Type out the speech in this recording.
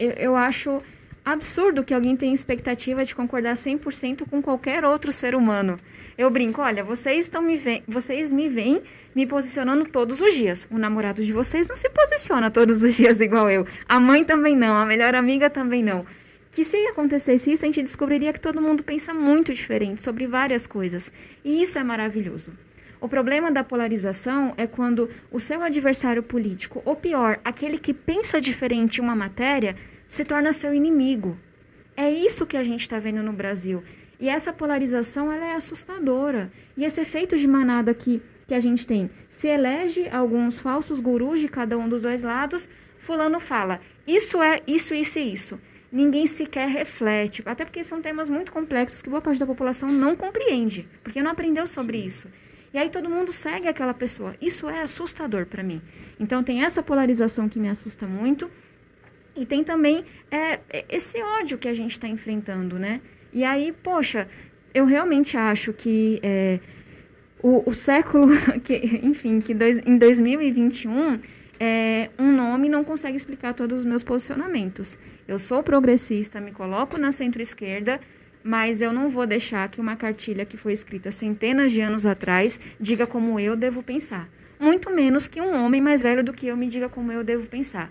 eu acho absurdo que alguém tenha expectativa de concordar 100% com qualquer outro ser humano. Eu brinco, olha, vocês estão me ve vocês me veem me posicionando todos os dias. O namorado de vocês não se posiciona todos os dias igual eu. A mãe também não, a melhor amiga também não. Que se acontecesse isso, a gente descobriria que todo mundo pensa muito diferente sobre várias coisas. E isso é maravilhoso. O problema da polarização é quando o seu adversário político, ou pior, aquele que pensa diferente em uma matéria, se torna seu inimigo. É isso que a gente está vendo no Brasil. E essa polarização ela é assustadora. E esse efeito de manada que, que a gente tem, se elege alguns falsos gurus de cada um dos dois lados, fulano fala, isso é isso, isso e isso. Ninguém sequer reflete, até porque são temas muito complexos que boa parte da população não compreende, porque não aprendeu sobre isso. E aí todo mundo segue aquela pessoa. Isso é assustador para mim. Então tem essa polarização que me assusta muito. E tem também é, esse ódio que a gente está enfrentando, né? E aí, poxa, eu realmente acho que é, o, o, século, que, enfim, que dois, em 2021, é, um nome não consegue explicar todos os meus posicionamentos. Eu sou progressista, me coloco na centro-esquerda, mas eu não vou deixar que uma cartilha que foi escrita centenas de anos atrás diga como eu devo pensar. Muito menos que um homem mais velho do que eu me diga como eu devo pensar.